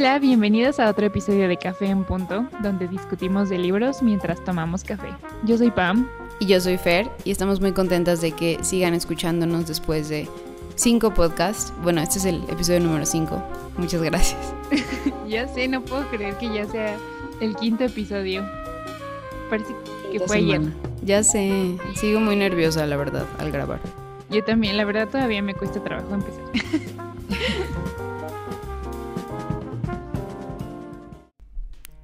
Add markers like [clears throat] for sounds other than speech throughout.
Hola, bienvenidos a otro episodio de Café en Punto, donde discutimos de libros mientras tomamos café. Yo soy Pam. Y yo soy Fer, y estamos muy contentas de que sigan escuchándonos después de cinco podcasts. Bueno, este es el episodio número cinco. Muchas gracias. [laughs] ya sé, no puedo creer que ya sea el quinto episodio. Parece que fue ayer. Ya sé, sigo muy nerviosa, la verdad, al grabar. Yo también, la verdad, todavía me cuesta trabajo empezar. [laughs]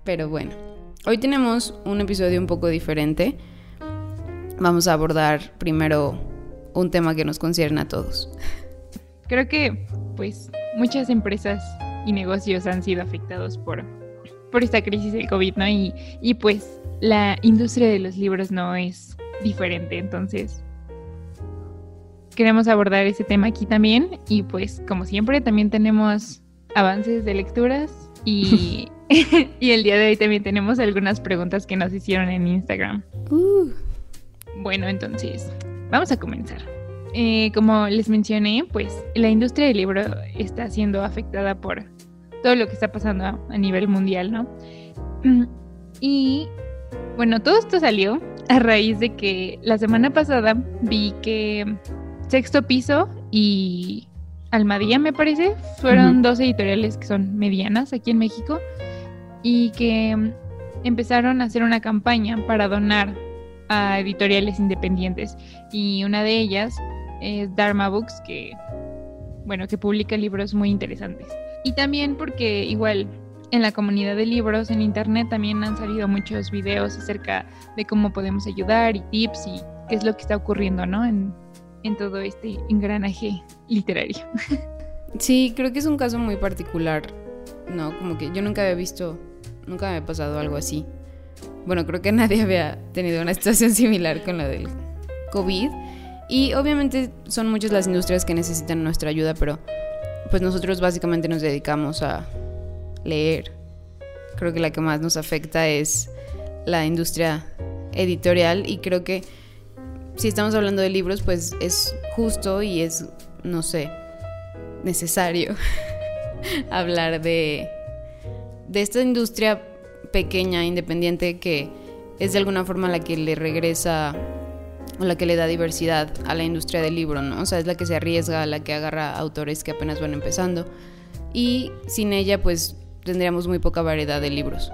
Pero bueno, hoy tenemos un episodio un poco diferente. Vamos a abordar primero un tema que nos concierne a todos. Creo que, pues, muchas empresas y negocios han sido afectados por, por esta crisis del COVID, ¿no? Y, y pues la industria de los libros no es diferente, entonces queremos abordar ese tema aquí también y pues como siempre también tenemos avances de lecturas y, [laughs] y el día de hoy también tenemos algunas preguntas que nos hicieron en Instagram. Uh. Bueno, entonces vamos a comenzar. Eh, como les mencioné, pues la industria del libro está siendo afectada por todo lo que está pasando a nivel mundial, ¿no? [clears throat] Y bueno, todo esto salió a raíz de que la semana pasada vi que Sexto Piso y Almadía, me parece, fueron dos editoriales que son medianas aquí en México y que empezaron a hacer una campaña para donar a editoriales independientes. Y una de ellas es Dharma Books que bueno que publica libros muy interesantes. Y también porque igual en la comunidad de libros en internet también han salido muchos videos acerca de cómo podemos ayudar y tips y qué es lo que está ocurriendo no en en todo este engranaje literario. Sí, creo que es un caso muy particular, ¿no? Como que yo nunca había visto, nunca me había pasado algo así. Bueno, creo que [laughs] nadie había tenido una situación similar con la del COVID. Y obviamente son muchas las industrias que necesitan nuestra ayuda, pero pues nosotros básicamente nos dedicamos a leer. Creo que la que más nos afecta es la industria editorial y creo que si estamos hablando de libros, pues es justo y es, no sé, necesario [laughs] hablar de, de esta industria pequeña, independiente, que es de alguna forma la que le regresa o la que le da diversidad a la industria del libro, ¿no? O sea, es la que se arriesga, la que agarra autores que apenas van empezando. Y sin ella, pues tendríamos muy poca variedad de libros.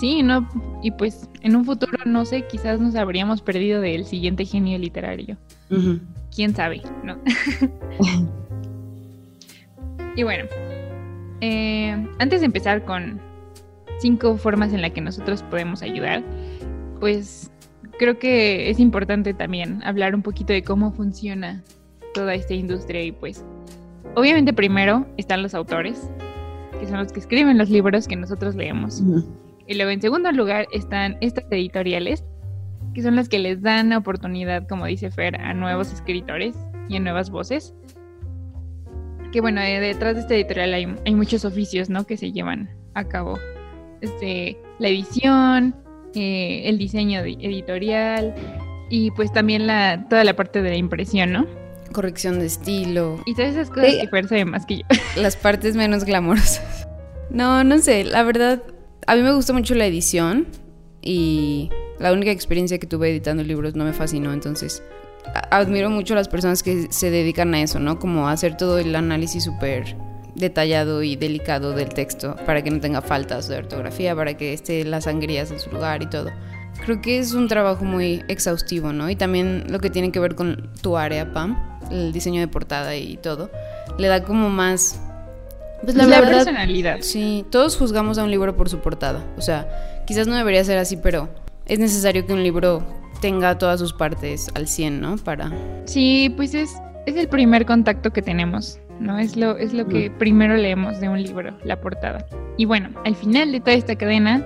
Sí, no, y pues en un futuro, no sé, quizás nos habríamos perdido del siguiente genio literario. Quién sabe, ¿no? [laughs] y bueno, eh, antes de empezar con cinco formas en las que nosotros podemos ayudar, pues creo que es importante también hablar un poquito de cómo funciona toda esta industria y pues obviamente primero están los autores, que son los que escriben los libros que nosotros leemos. Y luego en segundo lugar están estas editoriales, que son las que les dan oportunidad, como dice Fer, a nuevos escritores y a nuevas voces. Que bueno, detrás de esta editorial hay, muchos oficios, ¿no? Que se llevan a cabo. Este, la edición, eh, el diseño editorial y pues también la, toda la parte de la impresión, ¿no? Corrección de estilo. Y todas esas cosas que Fer sabe más que yo. [laughs] Las partes menos glamorosas. No, no sé, la verdad a mí me gusta mucho la edición y la única experiencia que tuve editando libros no me fascinó, entonces admiro mucho a las personas que se dedican a eso, ¿no? Como a hacer todo el análisis súper detallado y delicado del texto para que no tenga faltas de ortografía, para que esté las sangrías en su lugar y todo. Creo que es un trabajo muy exhaustivo, ¿no? Y también lo que tiene que ver con tu área, Pam, el diseño de portada y todo, le da como más pues la, personalidad. Sí, todos juzgamos a un libro por su portada. O sea, quizás no debería ser así, pero es necesario que un libro tenga todas sus partes al 100, ¿no? Para... Sí, pues es, es el primer contacto que tenemos, ¿no? Es lo, es lo que mm. primero leemos de un libro, la portada. Y bueno, al final de toda esta cadena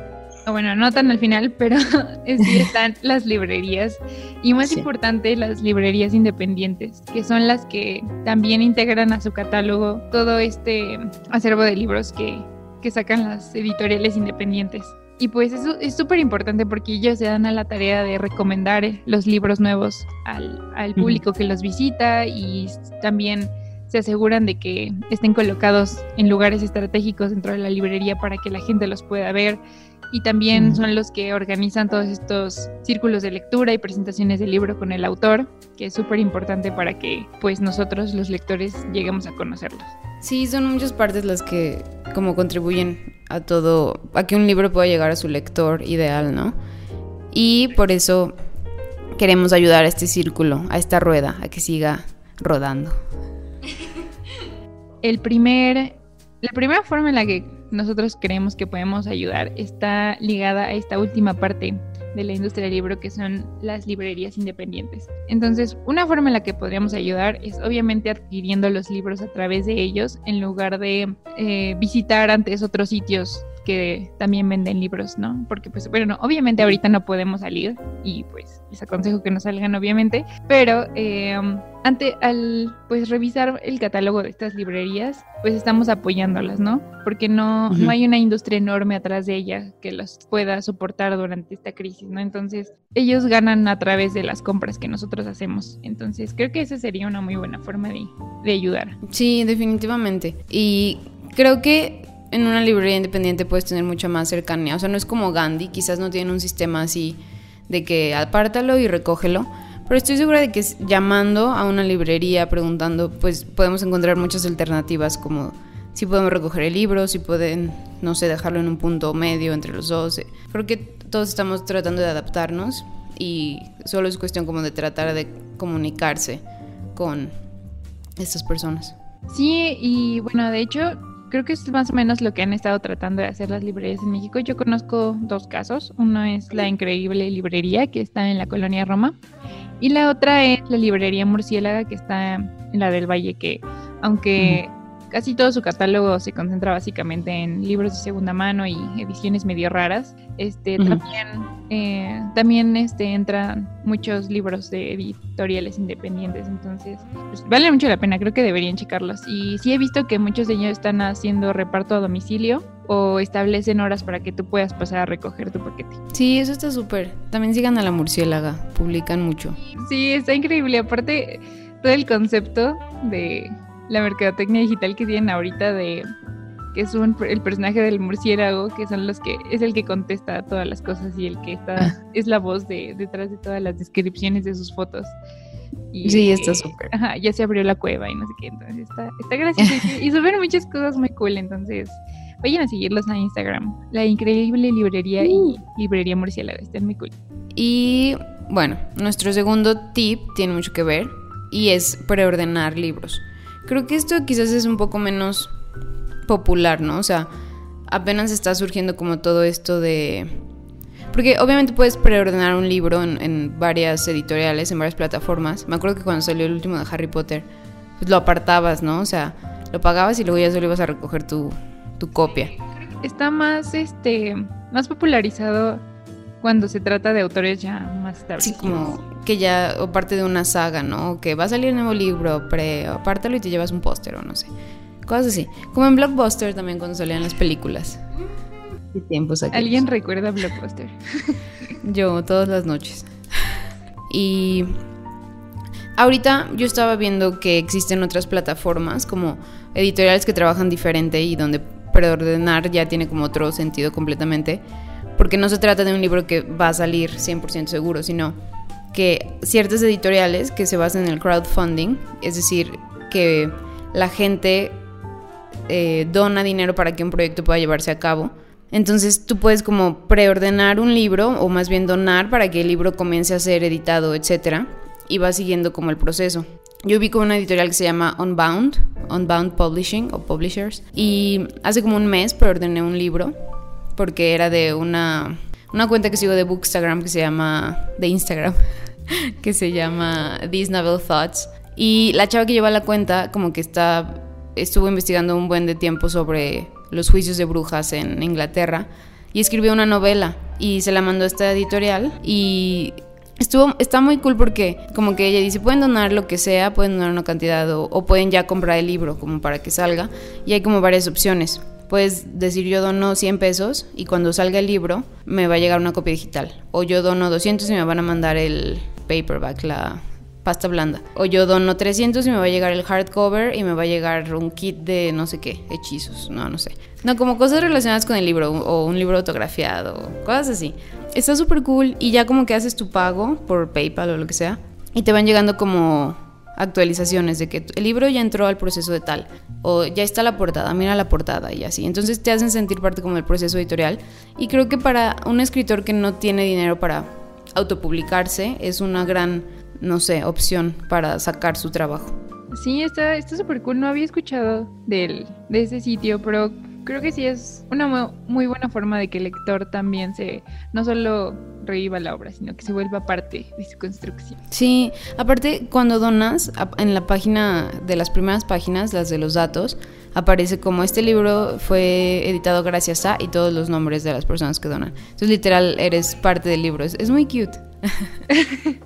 bueno, no tan al final, [laughs] pero sí están [laughs] las librerías y más importante las librerías independientes, que son las que también integran a su catálogo todo este acervo de libros que, que sacan las editoriales independientes. Y pues eso es súper importante porque ellos se dan a la tarea de recomendar los libros nuevos al, al público que los visita y también se aseguran de que estén colocados en lugares estratégicos dentro de la librería para que la gente los pueda ver y también son los que organizan todos estos círculos de lectura y presentaciones del libro con el autor, que es súper importante para que pues nosotros los lectores lleguemos a conocerlos. Sí, son muchas partes las que como contribuyen a todo, a que un libro pueda llegar a su lector ideal, ¿no? Y por eso queremos ayudar a este círculo, a esta rueda, a que siga rodando. El primer, la primera forma en la que nosotros creemos que podemos ayudar está ligada a esta última parte de la industria del libro que son las librerías independientes. Entonces, una forma en la que podríamos ayudar es obviamente adquiriendo los libros a través de ellos en lugar de eh, visitar antes otros sitios que también venden libros, ¿no? Porque pues bueno, obviamente ahorita no podemos salir y pues les aconsejo que no salgan obviamente, pero eh, ante al pues revisar el catálogo de estas librerías, pues estamos apoyándolas, ¿no? Porque no, no hay una industria enorme atrás de ellas que las pueda soportar durante esta crisis, ¿no? Entonces, ellos ganan a través de las compras que nosotros hacemos. Entonces, creo que esa sería una muy buena forma de, de ayudar. Sí, definitivamente. Y creo que en una librería independiente puedes tener mucha más cercanía. O sea, no es como Gandhi, quizás no tienen un sistema así de que apártalo y recógelo. Pero estoy segura de que llamando a una librería, preguntando, pues podemos encontrar muchas alternativas como si podemos recoger el libro, si pueden, no sé, dejarlo en un punto medio entre los dos. Creo que todos estamos tratando de adaptarnos y solo es cuestión como de tratar de comunicarse con estas personas. Sí, y bueno, de hecho, creo que es más o menos lo que han estado tratando de hacer las librerías en México. Yo conozco dos casos. Uno es la increíble librería que está en la colonia Roma y la otra es la librería Murciélaga que está en la del Valle, que aunque casi todo su catálogo se concentra básicamente en libros de segunda mano y ediciones medio raras. Este, También, eh, también este, entran muchos libros de editoriales independientes, entonces pues, vale mucho la pena, creo que deberían checarlos. Y sí he visto que muchos de ellos están haciendo reparto a domicilio o establecen horas para que tú puedas pasar a recoger tu paquete. Sí, eso está súper. También sigan a la murciélaga, publican mucho. Sí, está increíble. Aparte, todo el concepto de la mercadotecnia digital que tienen ahorita de que es un, el personaje del murciélago, que son los que es el que contesta todas las cosas y el que está ah. es la voz de detrás de todas las descripciones de sus fotos. Y, sí, está súper. Ajá, ya se abrió la cueva y no sé qué, entonces está, está gracioso [laughs] y suben muchas cosas muy cool, entonces vayan a seguirlos en Instagram, la increíble librería y uh. librería murciélago, están muy cool. Y bueno, nuestro segundo tip tiene mucho que ver y es preordenar libros. Creo que esto quizás es un poco menos popular, ¿no? O sea, apenas está surgiendo como todo esto de... Porque obviamente puedes preordenar un libro en, varias editoriales, en varias plataformas. Me acuerdo que cuando salió el último de Harry Potter, pues lo apartabas, ¿no? O sea, lo pagabas y luego ya solo ibas a recoger tu, tu copia. Está más, este, más popularizado cuando se trata de autores ya más establecidos. Sí, como que ya, o parte de una saga, ¿no? Que va a salir un nuevo libro, pre, apártalo y te llevas un póster o no sé. Cosas así. Como en Blockbuster también cuando salían las películas. ¿Qué tiempos aquí? ¿Alguien recuerda Blockbuster? [laughs] yo, todas las noches. Y ahorita yo estaba viendo que existen otras plataformas como editoriales que trabajan diferente y donde preordenar ya tiene como otro sentido completamente porque no se trata de un libro que va a salir 100% seguro, sino que ciertas editoriales que se basan en el crowdfunding, es decir, que la gente eh, dona dinero para que un proyecto pueda llevarse a cabo. Entonces tú puedes como preordenar un libro o más bien donar para que el libro comience a ser editado, etc. Y va siguiendo como el proceso. Yo vi con una editorial que se llama Unbound, Unbound Publishing o Publishers, y hace como un mes preordené un libro porque era de una, una cuenta que sigo de Bookstagram que se llama, de Instagram, [laughs] que se llama These Novel Thoughts. Y la chava que lleva la cuenta como que está, estuvo investigando un buen de tiempo sobre los juicios de brujas en Inglaterra y escribió una novela y se la mandó a esta editorial y Estuvo, está muy cool porque como que ella dice, pueden donar lo que sea, pueden donar una cantidad o, o, pueden ya comprar el libro como para que salga y hay como varias opciones puedes decir yo dono 100 pesos y cuando salga el libro me va a llegar una copia digital. O yo dono 200 y me van a mandar el paperback, la pasta blanda. O yo dono 300 y me va a llegar el hardcover y me va a llegar un kit de no sé qué, hechizos, no, no sé. No, como cosas relacionadas con el libro o un libro autografiado, cosas así. Está súper cool y ya como que haces tu pago por PayPal o lo que sea y te van llegando como actualizaciones de que el libro ya entró al proceso de tal o ya está la portada, mira la portada y así. Entonces te hacen sentir parte como del proceso editorial y creo que para un escritor que no tiene dinero para autopublicarse es una gran, no sé, opción para sacar su trabajo. Sí, está súper cool. No había escuchado del, de ese sitio, pero creo que sí es una muy buena forma de que el lector también se, no solo reviva la obra, sino que se vuelva parte de su construcción. Sí, aparte cuando donas, en la página de las primeras páginas, las de los datos, aparece como este libro fue editado gracias a y todos los nombres de las personas que donan. Entonces literal eres parte del libro, es, muy cute. [laughs]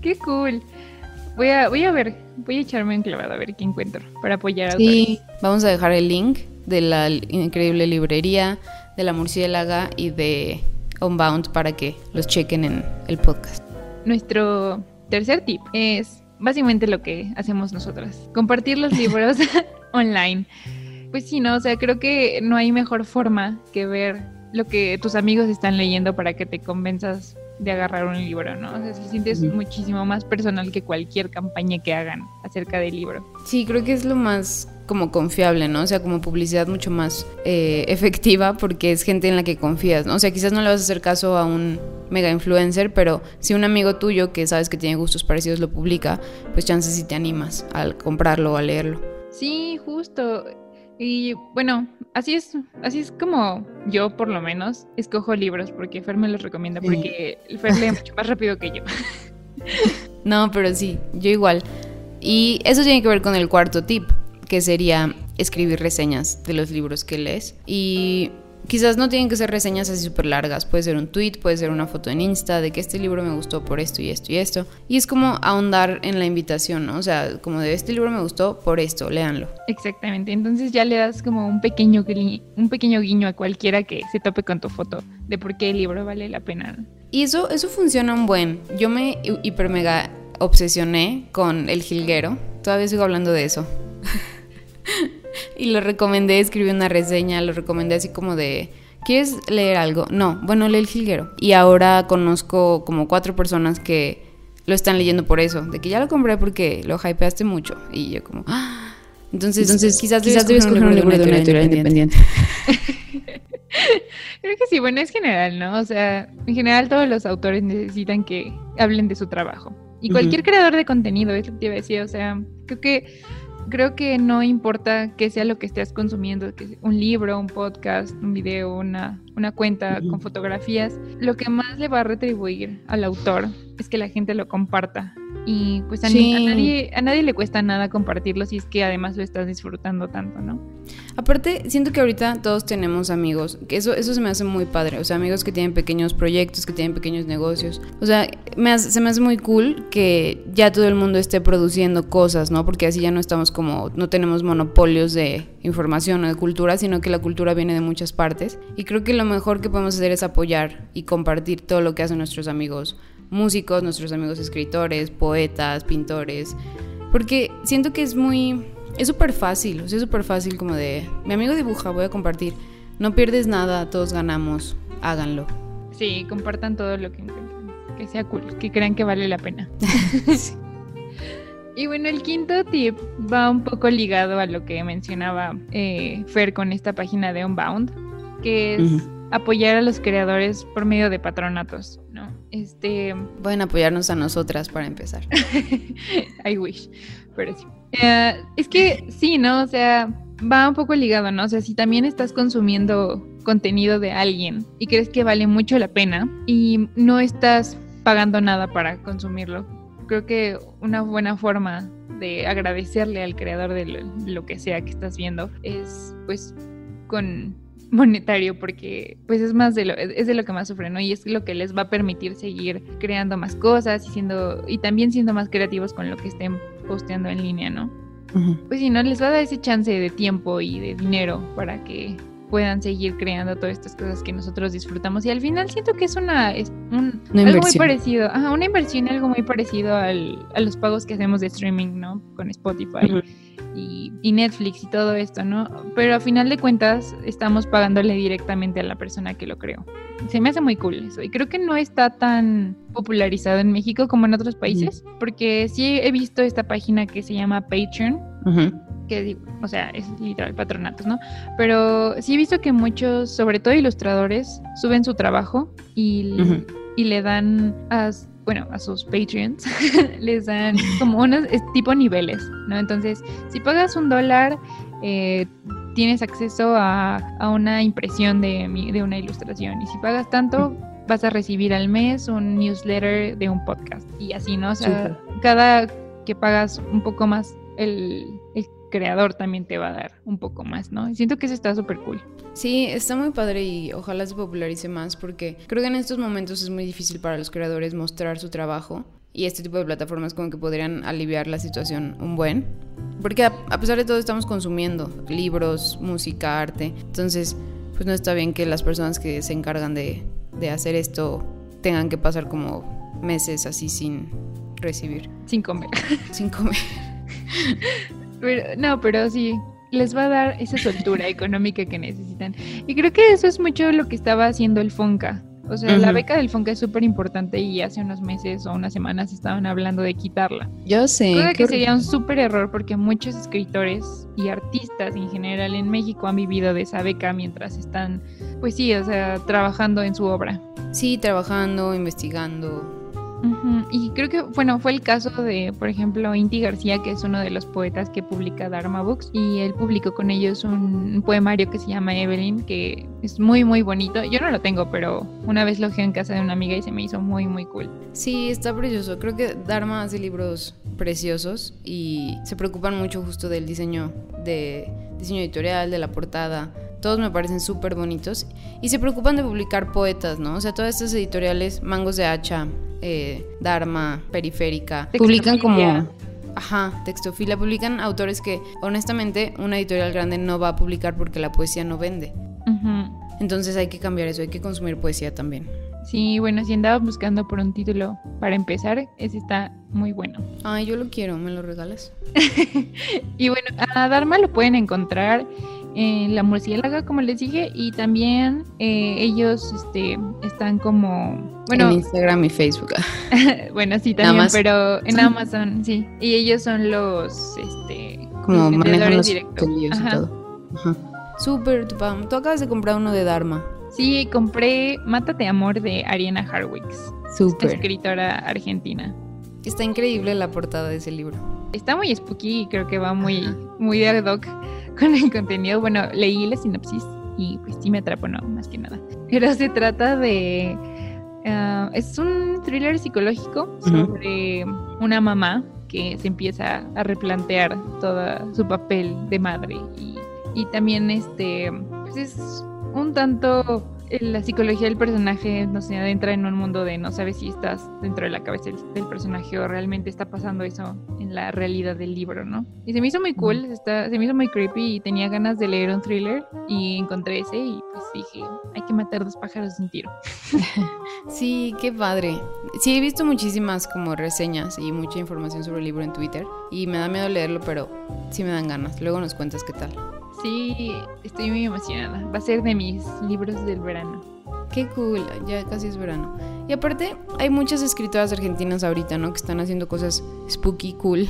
Qué cool. Voy a, voy a ver, voy a echarme un clavado a ver qué encuentro para apoyar a Sí, vamos a dejar el link de la increíble librería, de la murciélaga y de Unbound para que los chequen en el podcast. Nuestro tercer tip es básicamente lo que hacemos nosotras, compartir los [laughs] libros [laughs] online. Pues sí, no, o sea, creo que no hay mejor forma que ver lo que tus amigos están leyendo para que te convenzas de agarrar un libro, ¿no? O sea, se sientes muchísimo más personal que cualquier campaña que hagan acerca del libro. Sí, creo que es lo más como confiable, ¿no? O sea, como publicidad mucho más eh, efectiva porque es gente en la que confías, ¿no? O sea, quizás no le vas a hacer caso a un mega influencer, pero si un amigo tuyo que sabes que tiene gustos parecidos lo publica, pues chances si te animas al comprarlo o a leerlo. Sí, justo. Y bueno, así es, así es como yo por lo menos escojo libros porque Fer me los recomienda porque Fer lee mucho más rápido que yo. [laughs] No, pero sí, yo igual. Y eso tiene que ver con el cuarto tip, que sería escribir reseñas de los libros que lees. Y quizás no tienen que ser reseñas así súper largas, puede ser un tweet, puede ser una foto en Insta de que este libro me gustó por esto y esto y esto. Y es como ahondar en la invitación, ¿no? O sea, como de este libro me gustó por esto, léanlo. Exactamente, entonces ya le das como un pequeño, un pequeño guiño a cualquiera que se tope con tu foto de por qué el libro vale la pena. Y eso, eso funciona un buen. Yo me hiper mega obsesioné con El Jilguero, todavía sigo hablando de eso. [laughs] [laughs] y lo recomendé, escribí una reseña, lo recomendé así como de, ¿quieres leer algo? No, bueno, lee el jilguero. Y ahora conozco como cuatro personas que lo están leyendo por eso, de que ya lo compré porque lo hypeaste mucho. Y yo como, ¡Ah! Entonces, Entonces quizás, quizás debes coger un libro de una editorial independiente. [laughs] Creo que sí, bueno, es general, ¿no? O sea, en general todos los autores necesitan que hablen de su trabajo. Y cualquier creador de contenido, es lo que te iba a decir, o sea, creo que creo que no importa qué sea lo que estés consumiendo, que un libro, un podcast, un video, una, una cuenta con fotografías, lo que más le va a retribuir al autor es que la gente lo comparta. Y pues a, nadie, a nadie le cuesta nada compartirlo si es que además lo estás disfrutando tanto, ¿no? Aparte, siento que ahorita todos tenemos amigos, que eso, eso se me hace muy padre, o sea, amigos que tienen pequeños proyectos, que tienen pequeños negocios. O sea, me se me hace muy cool que ya todo el mundo esté produciendo cosas, ¿no? Porque así ya no estamos como, no tenemos monopolios de información o de cultura, sino que la cultura viene de muchas partes. Y creo que lo mejor que podemos hacer es apoyar y compartir todo lo que hacen nuestros amigos músicos, nuestros amigos escritores, poetas, pintores. Porque siento que es muy es súper fácil, o sea, es súper fácil como de, mi amigo dibuja, voy a compartir. No pierdes nada, todos ganamos, háganlo. Sí, compartan todo lo que encuentren, que sea cool, que crean que vale la pena. [laughs] Y bueno, el quinto tip va un poco ligado a lo que mencionaba eh, Fer con esta página de Unbound, que es apoyar a los creadores por medio de patronatos, ¿no? Este... Pueden apoyarnos a nosotras para empezar. [laughs] I wish, pero sí. Eh, es que sí, ¿no? O sea, va un poco ligado, ¿no? O sea, si también estás consumiendo contenido de alguien y crees que vale mucho la pena y no estás pagando nada para consumirlo, creo que una buena forma de agradecerle al creador de lo, que sea que estás viendo es pues con [laughs] monetario porque pues es más de lo es de lo que más sufren ¿no? y es lo que les va a permitir seguir creando más cosas y siendo y también siendo más creativos con lo que estén posteando en línea, ¿no? Pues si no, les va a dar ese chance de tiempo y de dinero para que puedan seguir creando todas estas cosas que nosotros disfrutamos. Y al final siento que es una, es un, algo muy parecido, ajá, una inversión, algo muy parecido al, a los pagos que hacemos de streaming, ¿no? Con Spotify. Y, y, Netflix y todo esto, ¿no? Pero a final de cuentas estamos pagándole directamente a la persona que lo creó. Se me hace muy cool eso. Y creo que no está tan popularizado en México como en otros países, porque sí he visto esta página que se llama Patreon, que o sea, es literal patronatos, ¿no? Pero sí he visto que muchos, sobre todo ilustradores, suben su trabajo y, y le dan a, bueno, a sus Patreons, [laughs] les dan como unos tipo niveles, ¿no? Entonces, si pagas un dólar, eh, tienes acceso a, a, una impresión de, de una ilustración. Y si pagas tanto, vas a recibir al mes un newsletter de un podcast. Y así, ¿no? O sea, cada que pagas un poco más el, el creador también te va a dar un poco más, ¿no? Siento que eso está súper cool. Sí, está muy padre y ojalá se popularice más porque creo que en estos momentos es muy difícil para los creadores mostrar su trabajo y este tipo de plataformas como que podrían aliviar la situación un buen. Porque a, pesar de todo estamos consumiendo libros, música, arte. Entonces, pues no está bien que las personas que se encargan de, de hacer esto tengan que pasar como meses así sin recibir. Sin comer. Sin comer. [laughs] no, pero sí, les va a dar esa soltura económica que necesitan. Y creo que eso es mucho lo que estaba haciendo el Fonca. O sea, la beca del Fonca es súper importante y hace unos meses o unas semanas estaban hablando de quitarla. Yo sé. Creo que sería un súper error porque muchos escritores y artistas en general en México han vivido de esa beca mientras están, pues sí, o sea, trabajando en su obra. Sí, trabajando, investigando, y creo que, bueno, fue el caso de, por ejemplo, Inti García, que es uno de los poetas que publica Dharma Books, y él publicó con ellos un poemario que se llama Evelyn, que es muy, muy bonito. Yo no lo tengo, pero una vez lo vi en casa de una amiga y se me hizo muy, muy cool. Sí, está precioso. Creo que Dharma hace libros preciosos y se preocupan mucho justo del diseño, de diseño editorial, de la portada todos me parecen súper bonitos. Y se preocupan de publicar poetas, ¿no? O sea, todas estas editoriales, Mangos de Hacha, eh, Dharma, Periférica, publican como... Ajá, textofilia, publican autores que honestamente una editorial grande no va a publicar porque la poesía no vende. Entonces hay que cambiar eso, hay que consumir poesía también. Sí, bueno, si andabas buscando por un título para empezar, ese está muy bueno. Ay, yo lo quiero, ¿me lo regalas? [laughs] y bueno, a Dharma lo pueden encontrar en La Murciélaga, como les dije, y también eh, ellos este, están como... Bueno, en Instagram y Facebook. [laughs] bueno, sí, también, pero en Amazon, sí. Y ellos son los... Este, como manejan los directos. y todo. Ajá. Súper, tú acabas de comprar uno de Dharma. Sí, compré Mátate Amor de Ariana Harwicks. Súper. Escritora argentina. Está increíble la portada de ese libro. Está muy spooky y creo que va muy, muy ad hoc con el contenido. Bueno, leí la sinopsis y pues sí me atrapó, no, más que nada. Pero se trata de... Ah, es un thriller psicológico sobre una mamá que se empieza a replantear todo su papel de madre y, y también este pues es un tanto la psicología del personaje no se adentra en un mundo de no sabes si estás dentro de la cabeza del, personaje o realmente está pasando eso en la realidad del libro, ¿no? Y se me hizo muy cool, está, se me hizo muy creepy y tenía ganas de leer un thriller y encontré ese y pues dije, hay que matar dos pájaros sin tiro. [laughs] sí, qué padre. Sí, he visto muchísimas como reseñas y mucha información sobre el libro en Twitter y me da miedo leerlo, pero sí me dan ganas. Luego nos cuentas qué tal. Sí, estoy muy emocionada. Va a ser de mis libros del verano. Qué cool, ya casi es verano. Y aparte, hay muchas escritoras argentinas ahorita, ¿no? Que están haciendo cosas spooky cool.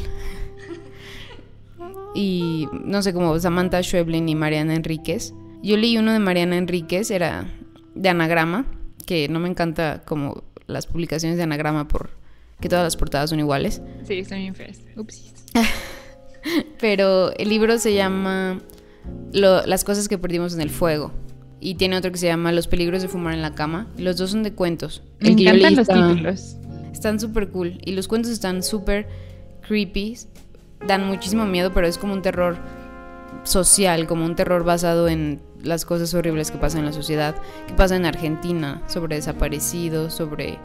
[laughs] y no sé, como Samantha Schweblin y Mariana Enríquez. Yo leí uno de Mariana Enríquez, era de anagrama, que no me encanta como las publicaciones de anagrama por que todas las portadas son iguales. Sí, están bien feas. Upsis. [laughs] Pero el libro se llama las cosas que perdimos en el fuego. Y tiene otro que se llama Los peligros de fumar en la cama. Los dos son de cuentos. Me encantan los títulos. Están súper cool. Y los cuentos están súper creepy. Dan muchísimo miedo, pero es como un terror social, como un terror basado en las cosas horribles que pasan en la sociedad, que pasa en Argentina, sobre desaparecidos, sobre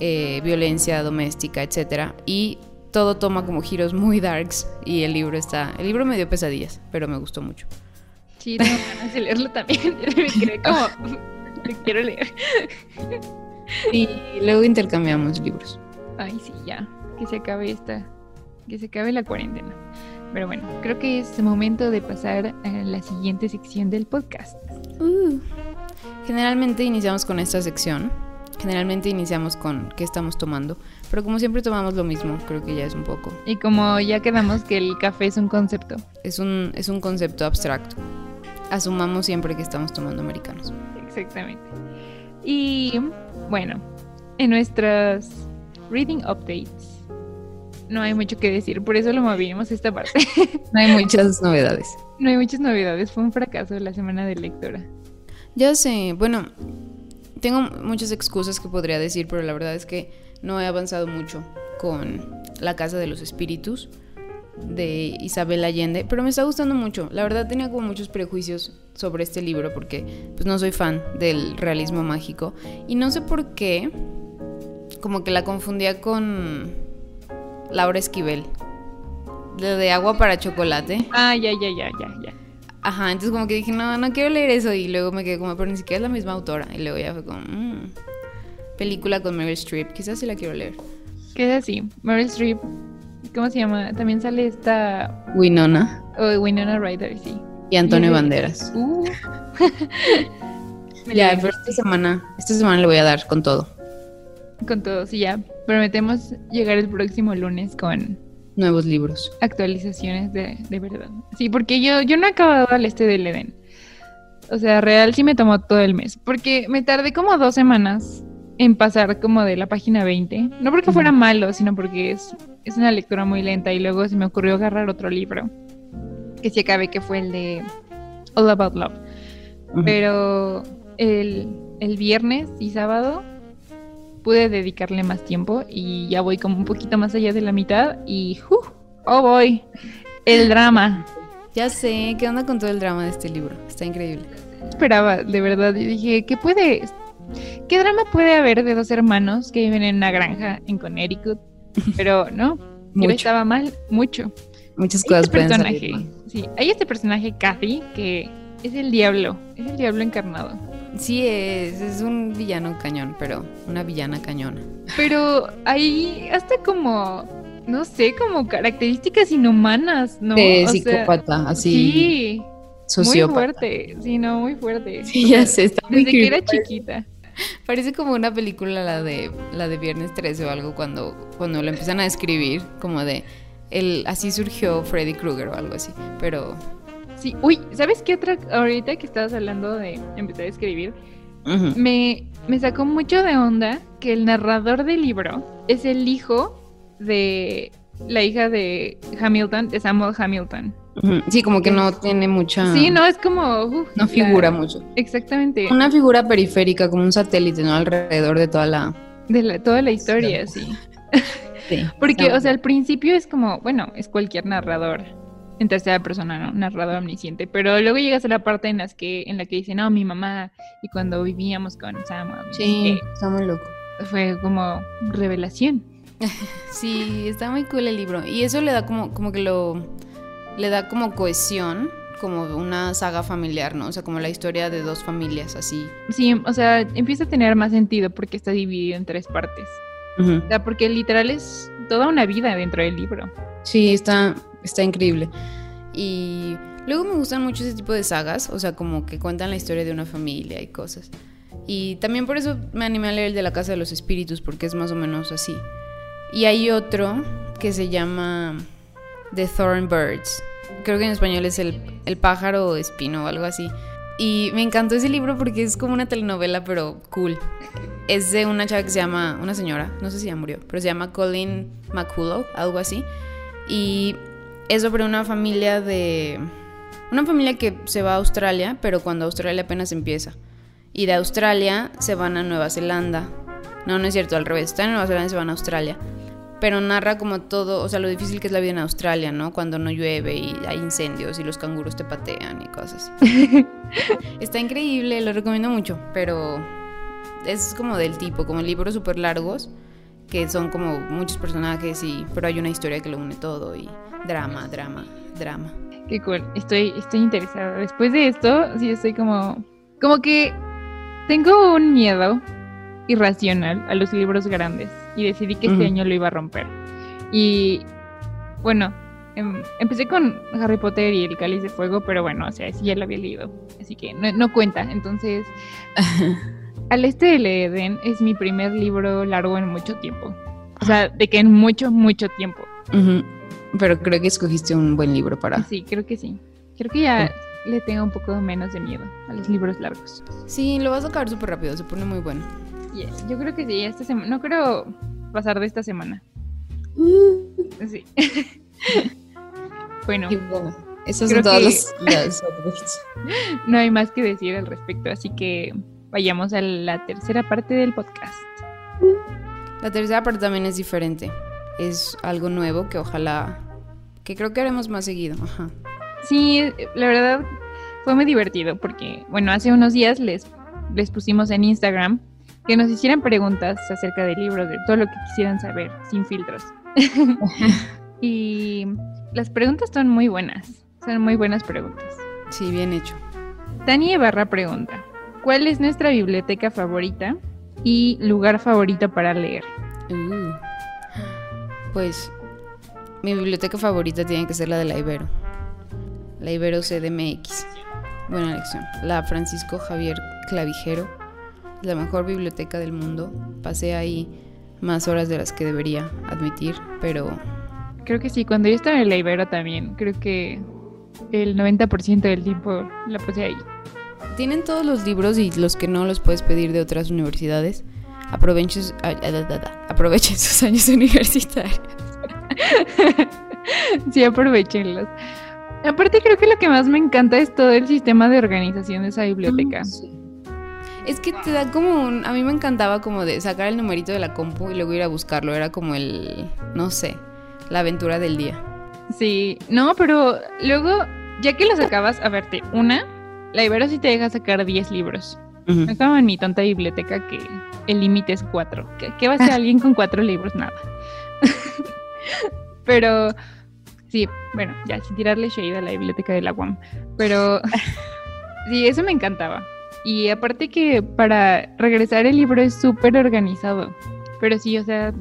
eh, violencia doméstica, etc. Y todo toma como giros muy darks y el libro está, el libro me dio pesadillas, pero me gustó mucho. Sí, tengo ganas de leerlo también. [laughs] Me como, [laughs] quiero leer. Y luego intercambiamos libros. Ay, sí, ya. Que se acabe esta, que se acabe la cuarentena. Pero bueno, creo que es momento de pasar a la siguiente sección del podcast. Uh. Generalmente iniciamos con esta sección. Generalmente iniciamos con qué estamos tomando. Pero como siempre tomamos lo mismo, creo que ya es un poco. Y como ya quedamos que el café es un concepto. Es un, es un concepto abstracto. Asumamos siempre que estamos tomando americanos. Exactamente. Y bueno, en nuestras reading updates no hay mucho que decir, por eso lo movimos esta parte. [laughs] No hay muchas novedades. No hay muchas novedades, fue un fracaso la semana de lectura. Ya sé, bueno, tengo muchas excusas que podría decir, pero la verdad es que no he avanzado mucho con La Casa de los Espíritus de Isabel Allende, pero me está gustando mucho. La verdad tenía como muchos prejuicios sobre este libro porque pues no soy fan del realismo mágico y no sé por qué como que la confundía con Laura Esquivel. De, de agua para chocolate. Ah, ya, ya, ya, ya, ya. Ajá, entonces como que dije, no, no quiero leer eso y luego me quedé como, pero ni siquiera es la misma autora. Y luego ya fue como, mmm, película con Meryl Streep, quizás sí la quiero leer. Queda así, Meryl Streep, ¿cómo se llama? También sale esta... Winona. Oh, Winona Ryder, sí. Y Antonio Banderas. Uh. [laughs] ya, pero esta semana, esta semana le voy a dar con todo. Con todo, sí, ya. Prometemos llegar el próximo lunes con nuevos libros. Actualizaciones de, de verdad. Sí, porque yo, yo no he acabado al este del Edén. O sea, real sí me tomó todo el mes. Porque me tardé como dos semanas en pasar como de la página 20. No porque fuera malo, sino porque es, es una lectura muy lenta. Y luego se me ocurrió agarrar otro libro. Que sí acabé, que fue el de All About Love. Pero el, el viernes y sábado pude dedicarle más tiempo y ya voy como un poquito más allá de la mitad y uh, oh voy, el drama. Ya sé, ¿qué onda con todo el drama de este libro? Está increíble. Esperaba, de verdad, y dije, ¿qué puede, qué drama puede haber de dos hermanos que viven en una granja en Connecticut? Pero no, [laughs] yo estaba mal, mucho. Muchas cosas este personaje, Sí, hay este personaje, Kathy, que es el diablo, es el diablo encarnado. Sí, es, es un villano cañón, pero una villana cañona. Pero hay hasta como, no sé, como características inhumanas, ¿no? De psicópata, así. Sí. Sociópata. Muy fuerte, sí, no, muy fuerte. [laughs] Sí, ya sé, está Desde que era chiquita. Parece como una película la de la de Viernes 13 o algo cuando cuando lo empiezan a describir como de el así surgió Freddy Krueger o algo así, pero Sí, uy, ¿sabes qué otra? Ahorita que estabas hablando de empezar a escribir, me, me sacó mucho de onda que el narrador del libro es el hijo de la hija de Hamilton, de Samuel Hamilton. Sí, como que no tiene mucha. Sí, no, es como. no figura mucho. Exactamente. Una figura periférica, como un satélite, ¿no? Alrededor de toda la. De la, toda la historia, sí. [laughs] sí. Porque, o sea, al principio es como, bueno, es cualquier narrador en tercera persona, ¿no? Narrador omnisciente. Pero luego llegas a la parte en las que, en la que dice, no, mi mamá, y cuando vivíamos con Sam. Sí, está muy loco. Fue como revelación. [laughs] sí, está muy cool el libro. Y eso le da como, como que lo. Le da como cohesión, como una saga familiar, ¿no? O sea, como la historia de dos familias así. Sí, o sea, empieza a tener más sentido porque está dividido en tres partes. O sea, porque literal es toda una vida dentro del libro. Sí, está, está increíble. Y luego me gustan mucho ese tipo de sagas, o sea, como que cuentan la historia de una familia y cosas. Y también por eso me animé a leer el de la Casa de los Espíritus, porque es más o menos así. Y hay otro que se llama The Thorn Birds. Creo que en español es el, el pájaro espino o algo así. Y me encantó ese libro porque es como una telenovela, pero cool. Es de una chava que se llama, una señora, no sé si ya murió, pero se llama Colleen McCullough, algo así. Y es sobre una familia de... Una familia que se va a Australia, pero cuando Australia apenas empieza. Y de Australia se van a Nueva Zelanda. No, no es cierto, al revés. Están en Nueva Zelanda y se van a Australia. Pero narra como todo, o sea, lo difícil que es la vida en Australia, ¿no? Cuando no llueve y hay incendios y los canguros te patean y cosas así. [laughs] Está increíble, lo recomiendo mucho, pero es como del tipo, como libros súper largos, que son como muchos personajes y pero hay una historia que lo une todo y drama, drama, drama. Qué cool. Estoy, estoy interesada. Después de esto, sí estoy como. Como que tengo un miedo irracional a los libros grandes. Y decidí que este año lo iba a romper. Y bueno, em, empecé con Harry Potter y el Cáliz de Fuego, pero bueno, o sea, sí ya lo había leído. Así que no, no cuenta. Entonces. [laughs] Al este del Eden es mi primer libro largo en mucho tiempo. O sea, de que en mucho, mucho tiempo. Pero creo que escogiste un buen libro para. Sí, creo que sí. Creo que ya le tengo un poco menos de miedo a los libros largos. Sí, lo vas a acabar súper rápido, se pone muy bueno. yo creo que sí, esta semana. No creo pasar de esta semana. Uh. Sí. [laughs] bueno. Esos son todos los, [laughs] No hay más que decir al respecto, así que vayamos a la tercera parte del podcast. La tercera parte también es diferente. Es algo nuevo que ojalá, que creo que haremos más seguido. Ajá. Sí, la verdad fue muy divertido porque, bueno, hace unos días les, les pusimos en Instagram que nos hicieran preguntas acerca del libro, de todo lo que quisieran saber, sin filtros. [laughs] y las preguntas son muy buenas, son muy buenas preguntas. Sí, bien hecho. Tania Barra pregunta, ¿Cuál es nuestra biblioteca favorita y lugar favorito para leer? Uh. pues mi biblioteca favorita tiene que ser la de la Ibero. La Ibero CDMX. Buena elección. La Francisco Javier Clavijero. La mejor biblioteca del mundo. Pasé ahí más horas de las que debería admitir, pero... Creo que sí, cuando yo estaba en la Ibero también, creo que el 90% del tiempo la pasé ahí tienen todos los libros y los que no los puedes pedir de otras universidades. Aprovechen, aprovechen sus años [laughs] universitarios. [laughs] sí, aprovechenlos. Aparte creo que lo que más me encanta es todo el sistema de organización de esa biblioteca. Es que te da como un... A mí me encantaba como de sacar el numerito de la compu y luego ir a buscarlo. Era como el... No sé, la aventura del día. Sí, no, pero luego, ya que lo sacabas, a verte, una, la Ibero sí te deja sacar 10 libros. Uh Acabo en mi tonta biblioteca que el límite es 4. ¿Qué, va a hacer [laughs] alguien con 4 libros? Nada. [laughs] Pero sí, bueno, ya sin tirarle shade a la biblioteca de la UAM. Pero [laughs] sí, eso me encantaba. Y aparte que para regresar el libro es súper organizado. Pero sí, o sea,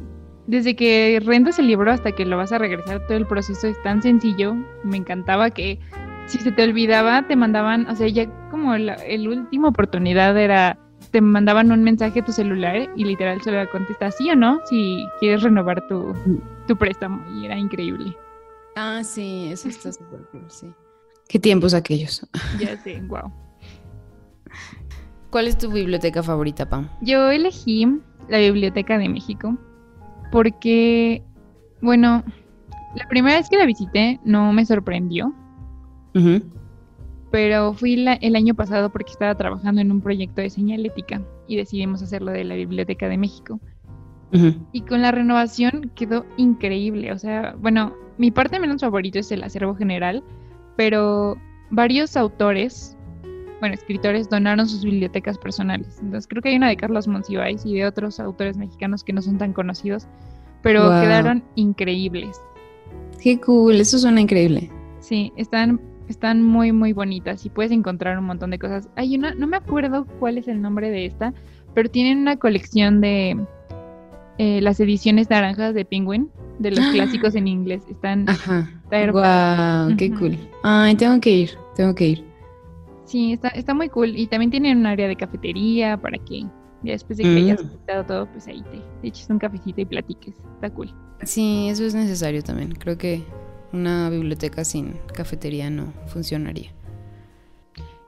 desde que rentas el libro hasta que lo vas a regresar, todo el proceso es tan sencillo. Me encantaba que si se te olvidaba, te mandaban, o sea, ya como la el última oportunidad era, te mandaban un mensaje a tu celular y literal se le contesta sí o no, si quieres renovar tu, tu préstamo. Y era increíble. Ah, sí, eso está [laughs] súper cool, sí. Qué tiempos aquellos. [laughs] Ya sé, wow. ¿Cuál es tu biblioteca favorita, Pam? Yo elegí la Biblioteca de México porque, bueno, la primera vez que la visité no me sorprendió pero fui el año pasado porque estaba trabajando en un proyecto de señalética y decidimos hacerlo de la Biblioteca de México. Y con la renovación quedó increíble. O sea, bueno, mi parte menos favorito es el acervo general, pero varios autores, bueno, escritores, donaron sus bibliotecas personales. Entonces creo que hay una de Carlos Monsiváis y de otros autores mexicanos que no son tan conocidos, pero quedaron increíbles. Qué cool, eso suena increíble. Sí, están están muy, muy bonitas y puedes encontrar un montón de cosas. Hay una, no me acuerdo cuál es el nombre de esta, pero tienen una colección de eh, las ediciones naranjas de Penguin, de los [gasps] clásicos en inglés. Están. Ajá. wow, qué cool. Ay, tengo que ir, tengo que ir. Sí, está, está muy cool. Y también tienen un área de cafetería para que ya después de que hayas mm. visitado todo, pues ahí te, te eches un cafecito y platiques. Está cool. Sí, eso es necesario también. Creo que una biblioteca sin cafetería no funcionaría.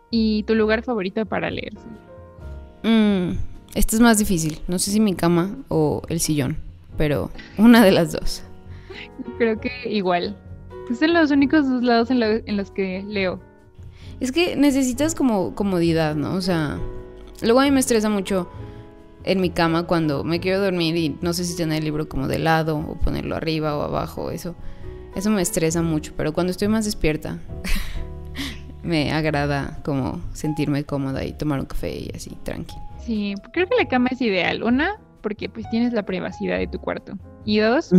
¿Y tu lugar favorito para leer? Mm, este es más difícil. No sé si mi cama o el sillón, pero una de las dos. Creo que igual. Pues son los únicos dos lados en, en los que leo. Es que necesitas como comodidad, ¿no? O sea, luego a mí me estresa mucho en mi cama cuando me quiero dormir y no sé si tener el libro como de lado o ponerlo arriba o abajo, eso. Eso me estresa mucho, pero cuando estoy más despierta, [laughs] me agrada como sentirme cómoda y tomar un café y así, tranqui. Sí, creo que la cama es ideal. Una, porque pues tienes la privacidad de tu cuarto. Y dos,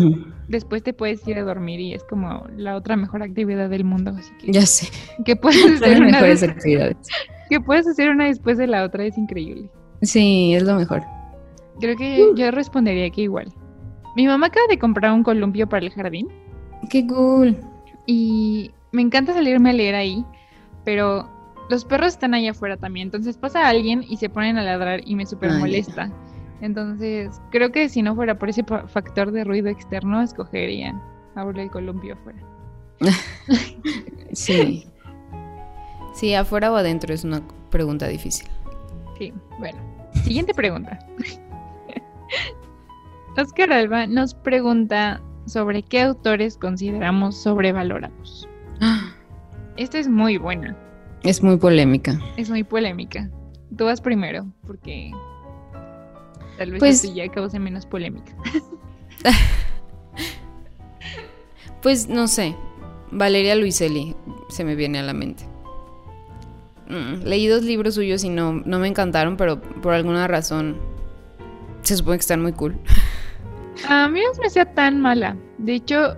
después te puedes ir a dormir y es como la otra mejor actividad del mundo. Así que, ya sé. Que puedes hacer una actividades. Que puedes hacer una después de la otra es increíble. Sí, es lo mejor. Creo que uh. yo respondería que igual. Mi mamá acaba de comprar un columpio para el jardín. Qué cool. Y me encanta salirme a leer ahí, pero los perros están ahí afuera también. Entonces pasa alguien y se ponen a ladrar y me súper molesta. Entonces, creo que si no fuera por ese factor de ruido externo, escogería ahora el columpio afuera. [laughs] sí. Sí, afuera o adentro es una pregunta difícil. Sí, bueno. Siguiente pregunta. [laughs] Oscar Alba nos pregunta sobre qué autores consideramos sobrevalorados. Esta es muy buena. Es muy polémica. Es muy polémica. Tú vas primero, porque Tal vez pues, ya cause menos polémica. [laughs] pues no sé. Valeria Luiselli se me viene a la mente. Mm, leí dos libros suyos y no, no me encantaron, pero por alguna razón se supone que están muy cool. [laughs] A mí no me hacía tan mala. De hecho,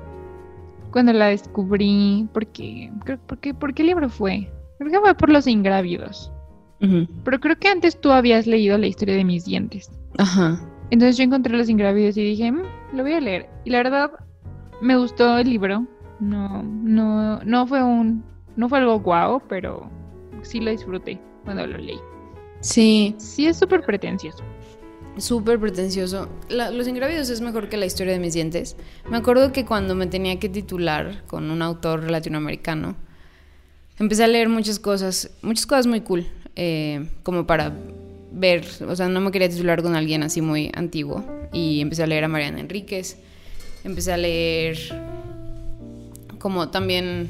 cuando la descubrí, porque, porque, ¿por qué libro fue? Creo que fue por los ingrávidos. Pero creo que antes tú habías leído la historia de mis dientes. Ajá. Entonces yo encontré los ingrávidos y dije, mm, lo voy a leer. Y la verdad, me gustó el libro. No, no, no fue un, no fue algo guau, pero sí lo disfruté cuando lo leí. Sí. Sí es súper pretencioso. Súper pretencioso. los ingrávidos es mejor que la historia de mis dientes. Me acuerdo que cuando me tenía que titular con un autor latinoamericano, empecé a leer muchas cosas, muchas cosas muy cool, eh, como para ver, o sea, no me quería titular con alguien así muy antiguo. Y empecé a leer a Mariana Enríquez, empecé a leer como también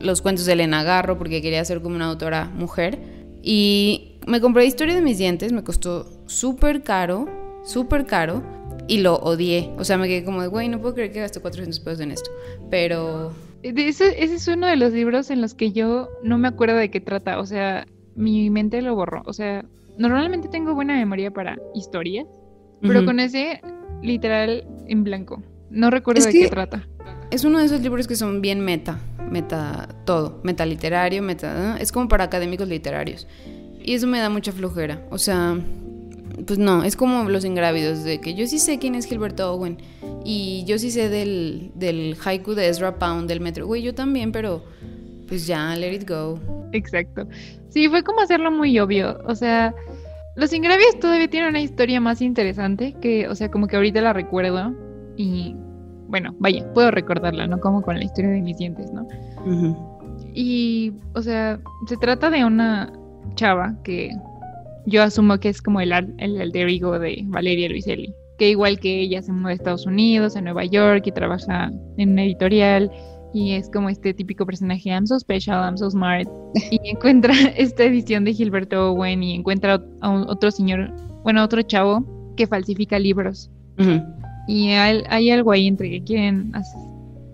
los cuentos de Elena Garro, porque quería ser como una autora mujer. Y me compré Historia de mis dientes, me costó súper caro, súper caro, y lo odié. O sea, me quedé como de, güey, no puedo creer que gasté 400 pesos en esto. Pero... Ese, ese es uno de los libros en los que yo no me acuerdo de qué trata. O sea, mi mente lo borró. O sea, normalmente tengo buena memoria para historias, pero con ese literal en blanco. No recuerdo de qué trata. Es uno de esos libros que son bien meta, meta todo, meta literario, meta, es como para académicos literarios. Y eso me da mucha flojera. O sea, pues no, es como los ingrávidos, de que yo sí sé quién es Gilberto Owen y yo sí sé del, del haiku de Ezra Pound del metro. Güey, yo también, pero pues ya, let it go. Exacto. Sí, fue como hacerlo muy obvio. O sea, los ingrávidos todavía tienen una historia más interesante que, o sea, como que ahorita la recuerdo y, bueno, vaya, puedo recordarla, ¿no? Como con la historia de mis dientes, ¿no? Y, o sea, se trata de una chava que yo asumo que es como el, el alter ego de Valeria Luiselli, que igual que ella se muda a Estados Unidos, a Nueva York y trabaja en una editorial y es como este típico personaje, I'm so special, I'm so smart. Y [laughs] encuentra esta edición de Gilberto Owen y encuentra a otro señor, bueno, otro chavo que falsifica libros. Y hay, algo ahí entre que quieren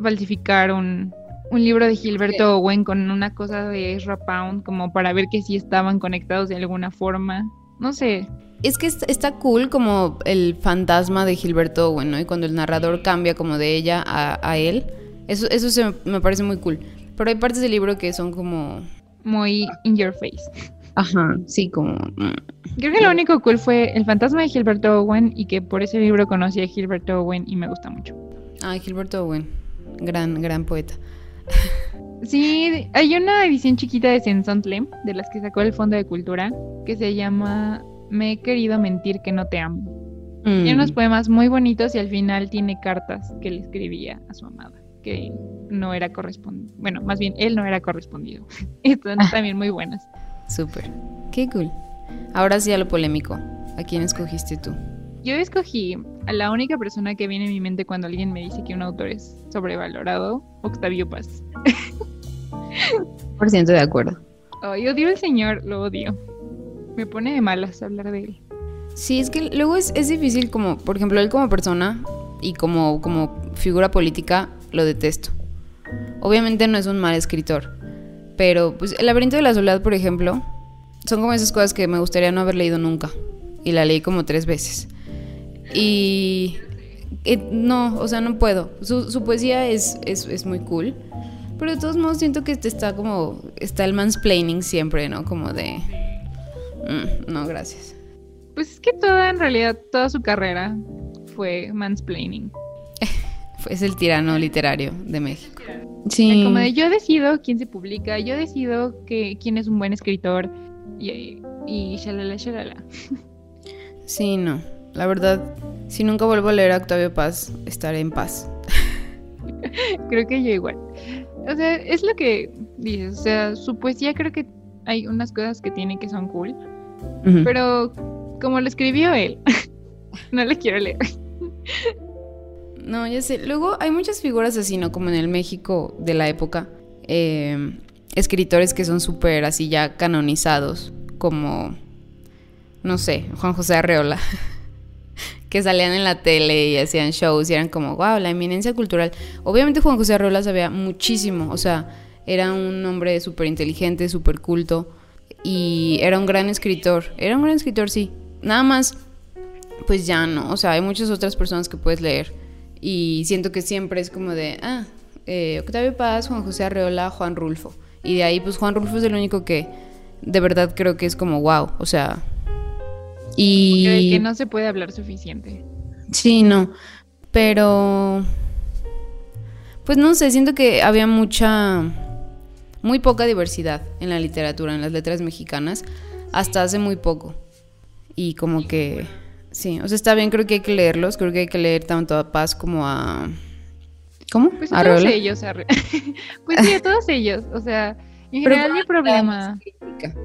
falsificar un, un libro de Gilberto Owen con una cosa de Ezra Pound, como para ver que sí estaban conectados de alguna forma. No sé. Es que está cool como el fantasma de Gilberto Owen, ¿no? Y cuando el narrador cambia como de ella a, a él eso, eso se, me parece muy cool. Pero hay partes del libro que son como... Muy in your face. Ajá, sí, como... Mm. Creo que lo único cool fue El fantasma de Gilberto Owen y que por ese libro conocí a Gilberto Owen y me gusta mucho. Ah, Gilberto Owen. Gran, gran poeta. Sí, hay una edición chiquita de Sensontle, de las que sacó el Fondo de Cultura, que se llama Me he querido mentir que no te amo. Tiene unos mm. poemas muy bonitos y al final tiene cartas que le escribía a su amada que no era correspondido. Bueno, más bien él no era correspondido. [laughs] Están también muy buenas. Súper. Qué cool. Ahora sí a lo polémico. ¿A quién escogiste tú? Yo escogí a la única persona que viene a mi mente cuando alguien me dice que un autor es sobrevalorado, Octavio Paz. Por ciento de acuerdo. Ay, odio al señor, lo odio. Me pone de malas hablar de él. Sí, es que luego es, es difícil como, por ejemplo, él como persona y como, como figura política, lo detesto. Obviamente no es un mal escritor, pero pues El laberinto de la soledad, por ejemplo, son como esas cosas que me gustaría no haber leído nunca. Y la leí como tres veces. Y eh, no, o sea, no puedo. Su, poesía es, es, muy cool. Pero de todos modos siento que está como, está el mansplaining siempre, ¿no? Como de... Mm, no, gracias. Pues es que toda, en realidad, toda su carrera fue mansplaining. [laughs] es el tirano literario de México. Sí. Como de yo decido quién se publica, yo decido que, quién es un buen escritor y, y shalala, shalala. Sí, no. La verdad, si nunca vuelvo a leer a Octavio Paz, estaré en paz. [laughs] creo que yo igual. O sea, es lo que dices. O sea, su poesía creo que hay unas cosas que tiene que son cool. Pero como lo escribió él, [laughs] no le quiero leer. no, ya sé. Luego hay muchas figuras así, ¿no? Como en el México de la época. Eh, escritores que son súper así ya canonizados. Como, no sé, Juan José Arreola. [laughs] que salían en la tele y hacían shows y eran como, wow, la eminencia cultural. Obviamente Juan José Arreola sabía muchísimo, o sea, era un hombre súper inteligente, súper culto y era un gran escritor. Era un gran escritor, sí. Nada más, pues ya no, o sea, hay muchas otras personas que puedes leer y siento que siempre es como de, ah, eh, Octavio Paz, Juan José Arreola, Juan Rulfo. Y de ahí, pues Juan Rulfo es el único que de verdad creo que es como, wow, o sea, y... que no se puede hablar suficiente. Sí, no. Pero... Pues no sé, siento que había mucha... Muy poca diversidad en la literatura, en las letras mexicanas, hasta hace muy poco. Y como que... Sí, o sea, está bien, creo que hay que leerlos, creo que hay que leer tanto a Paz como a... ¿Cómo? Pues a todos ellos. [laughs] pues sí, a todos ellos. O sea, en general mi problema.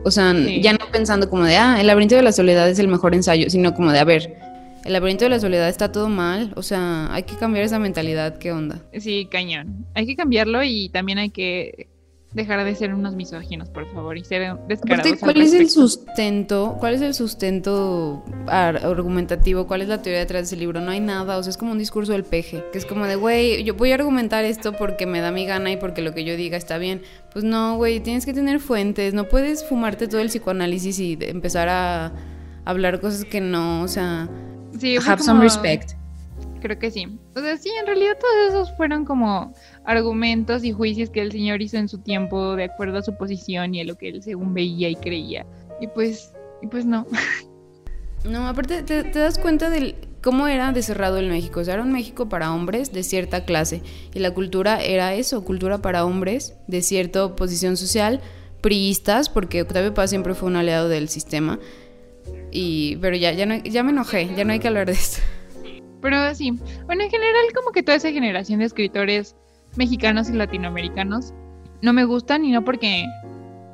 O sea, ya no pensando como de, ah, el laberinto de la soledad es el mejor ensayo, sino como de, a ver, el laberinto de la soledad está todo mal, o sea, hay que cambiar esa mentalidad, ¿qué onda? Sí, cañón. Hay que cambiarlo y también hay que dejar de ser unos misóginos, por favor, y ser descarados. ¿Cuál es el sustento? ¿Cuál es el sustento argumentativo? ¿Cuál es la teoría detrás de ese libro? No hay nada, o sea, es como un discurso del peje, que es como de, güey, yo voy a argumentar esto porque me da mi gana y porque lo que yo diga está bien. Pues no, güey, tienes que tener fuentes, no puedes fumarte todo el psicoanálisis y empezar a hablar cosas que no, o sea, sí, have some respect. Creo que sí. O sea, sí, en realidad todos esos fueron como argumentos y juicios que el señor hizo en su tiempo de acuerdo a su posición y a lo que él según veía y creía. Y pues, y pues no. [laughs] No, aparte te, das cuenta de cómo era de cerrado el México. O sea, era un México para hombres de cierta clase. Y la cultura era eso, cultura para hombres de cierta posición social, priistas, porque Octavio Paz siempre fue un aliado del sistema. Y, pero ya, ya, no, ya me enojé, ya no hay que hablar de esto. Pero sí, bueno, en general como que toda esa generación de escritores mexicanos y latinoamericanos no me gustan y no porque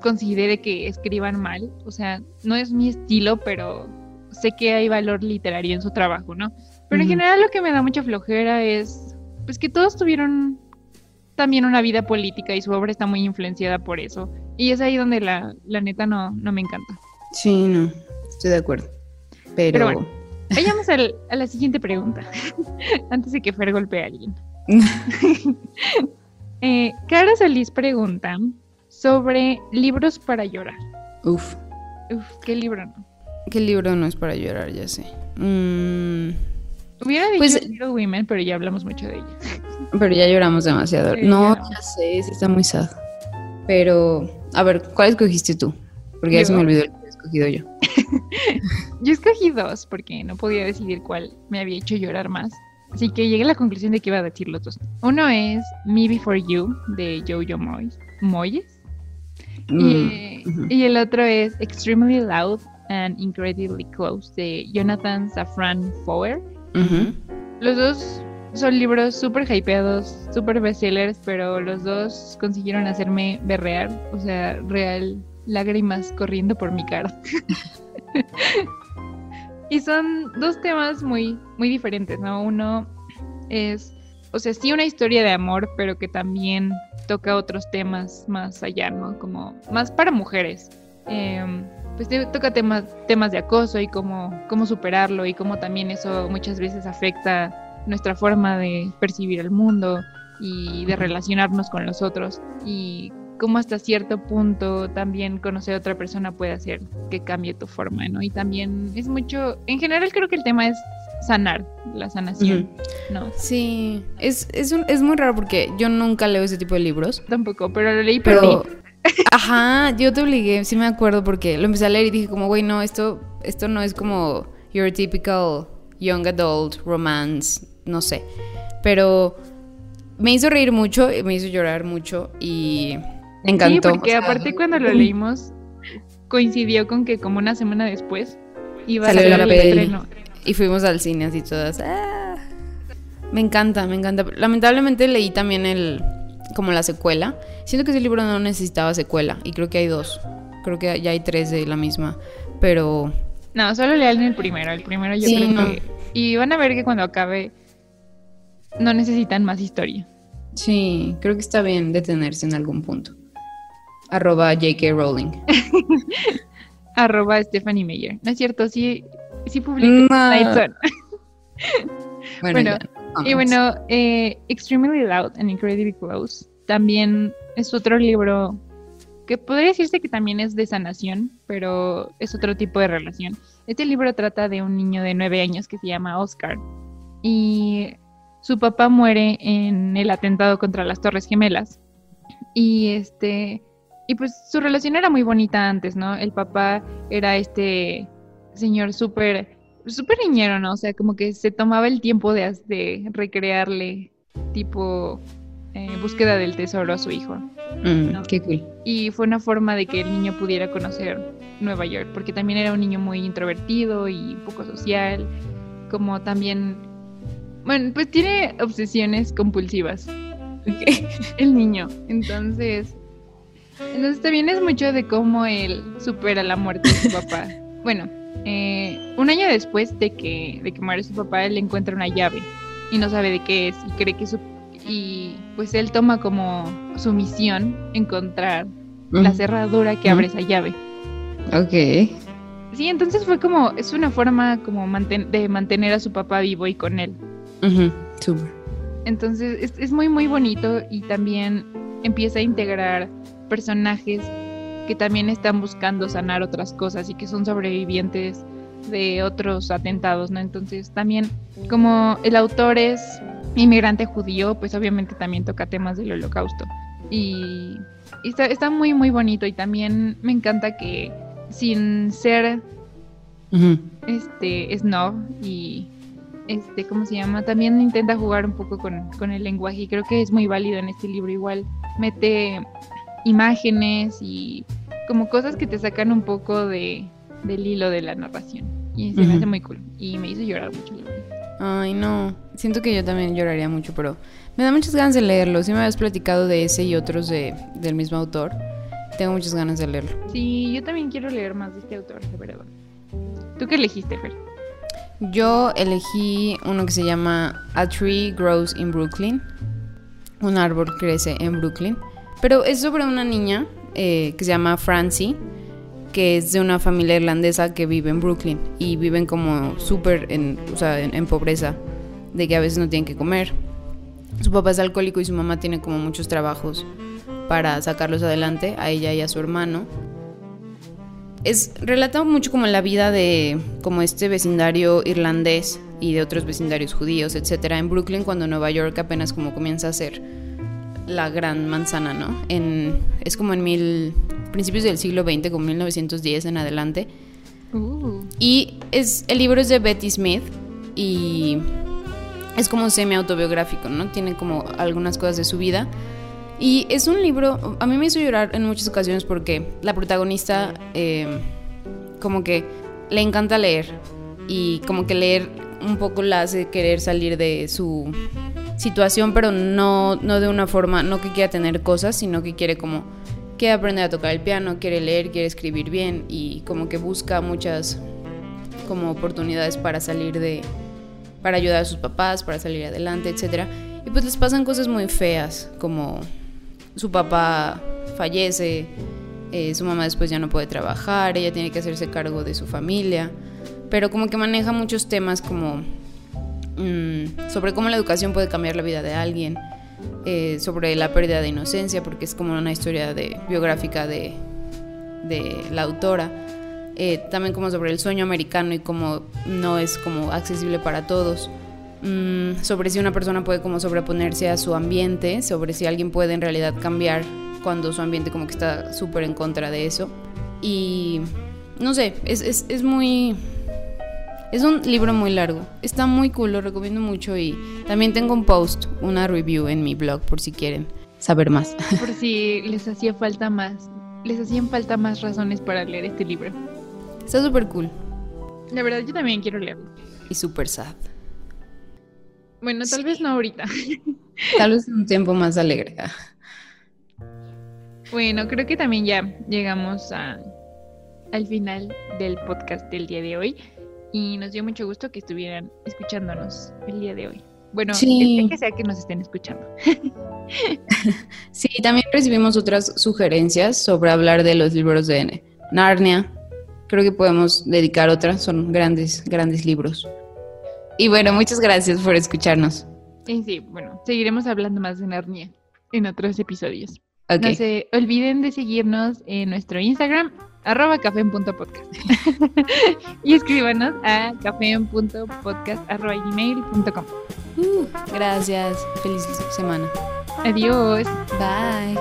considere que escriban mal, o sea, no es mi estilo, pero sé que hay valor literario en su trabajo, ¿no? Pero en general lo que me da mucha flojera es pues que todos tuvieron también una vida política y su obra está muy influenciada por eso. Y es ahí donde la, la neta no, no me encanta. Sí, no, estoy de acuerdo. Pero, bueno, vayamos a la siguiente pregunta, [laughs] antes de que Fer golpee a alguien. [laughs] eh, Cara Solís pregunta sobre libros para llorar. Uf. Uf, ¿qué libro no? ¿Qué libro no es para llorar? Ya sé. Mm. Hubiera dicho pues, Little Women, pero ya hablamos mucho de ella. [laughs] Pero ya lloramos demasiado. no, ya sé, está muy sad. Pero, a ver, ¿cuál escogiste tú? Porque ya se me olvidó el que he escogido yo. Yo escogí dos porque no podía decidir cuál me había hecho llorar más. Así que llegué a la conclusión de que iba a decir los dos. Uno es Me Before You de Jojo Moyes. Moyes. Mm, y, el otro es Extremely Loud and Incredibly Close de Jonathan Safran Foer. Los dos son libros súper hypeados, súper bestsellers, pero los dos consiguieron hacerme berrear, o sea, real lágrimas corriendo por mi cara. [laughs] Y son dos temas muy, muy diferentes, ¿no? Uno es, o sea, sí una historia de amor, pero que también toca otros temas más allá, ¿no? Como más para mujeres. Em, pues toca temas, temas de acoso y cómo, cómo superarlo y cómo también eso muchas veces afecta nuestra forma de percibir el mundo y de relacionarnos con los otros y cómo hasta cierto punto también conocer a otra persona puede hacer que cambie tu forma, ¿no? Y también es mucho, en general creo que el tema es sanar, la sanación, ¿no? Sí, es, es, es muy raro porque yo nunca leo ese tipo de libros. Tampoco, pero lo leí pero... [laughs] Ajá, yo te obligué, sí me acuerdo porque lo empecé a leer y dije como, güey, no, esto, esto no es como your typical young adult romance, no sé. Pero me hizo reír mucho, me hizo llorar mucho y me encantó. Sí, porque aparte cuando lo leímos coincidió con que como una semana después iba a salir el estreno. Y fuimos al cine así todas. Ah". Me encanta, me encanta. Lamentablemente leí también el como la secuela. Siento que ese libro no necesitaba secuela y creo que hay dos. Creo que ya hay tres de la misma, pero no, solo lean el primero. El primero yo creo que y van a ver que cuando acabe no necesitan más historia. Sí, creo que está bien detenerse en algún punto. Arroba J.K. Rowling. [laughs] Arroba Stephanie Meyer. No es cierto, sí, sí publica [laughs] bueno, y bueno, eh, Extremely Loud and Incredibly Close también es otro libro que podría decirse que también es de sanación, pero es otro tipo de relación. Este libro trata de un niño de nueve años que se llama Oscar y su papá muere en el atentado contra las Torres Gemelas y este y pues su relación era muy bonita antes, ¿no? El papá era este señor súper súper niñero, ¿no? O sea, como que se tomaba el tiempo de, de recrearle tipo eh, búsqueda del tesoro a su hijo. Mm, qué cool. Y fue una forma de que el niño pudiera conocer Nueva York, porque también era un niño muy introvertido y poco social, como también, bueno, pues tiene obsesiones compulsivas. El niño, entonces, entonces también es mucho de cómo él supera la muerte de su [laughs] papá. Bueno, eh, un año después de que, de que muere su papá, él encuentra una llave y no sabe de qué es y cree que su y pues él toma como su misión encontrar la cerradura que abre esa llave. Ok. Sí, entonces fue como, es una forma como de mantener a su papá vivo y con él. Entonces es, es muy, muy bonito y también empieza a integrar personajes que también están buscando sanar otras cosas y que son sobrevivientes de otros atentados, ¿no? Entonces también como el autor es inmigrante judío, pues obviamente también toca temas del holocausto. Y, está, muy, muy bonito y también me encanta que sin ser este snob y este, ¿cómo se llama? También intenta jugar un poco con, con, el lenguaje y creo que es muy válido en este libro. Igual mete imágenes y como cosas que te sacan un poco de, del hilo de la narración. Y se me hace muy cool. Y me hizo llorar mucho. Ay, no. Siento que yo también lloraría mucho, pero me da muchas ganas de leerlo. Si me habías platicado de ese y otros de, del mismo autor. Tengo muchas ganas de leerlo. Sí, yo también quiero leer más de este autor, de verdad. ¿Tú qué elegiste, Fer? Yo elegí uno que se llama A Tree Grows in Brooklyn. Un árbol crece en Brooklyn. Pero es sobre una niña eh, que se llama Francie que es de una familia irlandesa que vive en Brooklyn y viven como súper en, o sea, en, pobreza, de que a veces no tienen que comer. Su papá es alcohólico y su mamá tiene como muchos trabajos para sacarlos adelante, a ella y a su hermano. Es relata mucho como la vida de como este vecindario irlandés y de otros vecindarios judíos, etcétera, en Brooklyn cuando Nueva York apenas como comienza a ser la gran manzana, ¿no? En, es como en mil, principios del siglo XX, como 1910 en adelante. Uh. Y es, el libro es de Betty Smith y es como semi-autobiográfico, ¿no? Tiene como algunas cosas de su vida. Y es un libro, a mí me hizo llorar en muchas ocasiones porque la protagonista em, como que le encanta leer y como que leer un poco la hace querer salir de su situación, pero no, no de una forma, no que quiera tener cosas, sino que quiere como quiere aprender a tocar el piano, quiere leer, quiere escribir bien y como que busca muchas como oportunidades para salir de para ayudar a sus papás, para salir adelante, etcétera. Y pues les pasan cosas muy feas, como su papá fallece, eh, su mamá después ya no puede trabajar, ella tiene que hacerse cargo de su familia, pero como que maneja muchos temas como mm, sobre cómo la educación puede cambiar la vida de alguien, eh, sobre la pérdida de inocencia, porque es como una historia biográfica de, de la autora. eh, también como sobre el sueño americano y cómo no es como accesible para todos. Mm, sobre si una persona puede como sobreponerse a su ambiente, sobre si alguien puede en realidad cambiar cuando su ambiente como que está súper en contra de eso. Y no sé, es, es, es muy... Es un libro muy largo. Está muy cool, lo recomiendo mucho y también tengo un post, una review en mi blog por si quieren saber más. [laughs] Por si les hacía falta más, les hacían falta más razones para leer este libro. Está súper cool. La verdad yo también quiero leerlo. Y súper sad. Bueno, tal vez no ahorita. [laughs] Tal vez en un tiempo más alegre. Bueno, creo que también ya llegamos a, al final del podcast del día de hoy y nos dio mucho gusto que estuvieran escuchándonos el día de hoy. Bueno, sí. que sea que nos estén escuchando. [laughs] sí, también recibimos otras sugerencias sobre hablar de los libros de Narnia. Creo que podemos dedicar otras, son grandes, grandes libros. Y bueno, muchas gracias por escucharnos. Sí, sí, bueno, seguiremos hablando más de Narnia en otros episodios. No se olviden de seguirnos en nuestro Instagram, arroba café.podcast. [laughs] y escríbanos a café.podcast.gmail.com. Uh, gracias. Feliz semana. Adiós. Bye.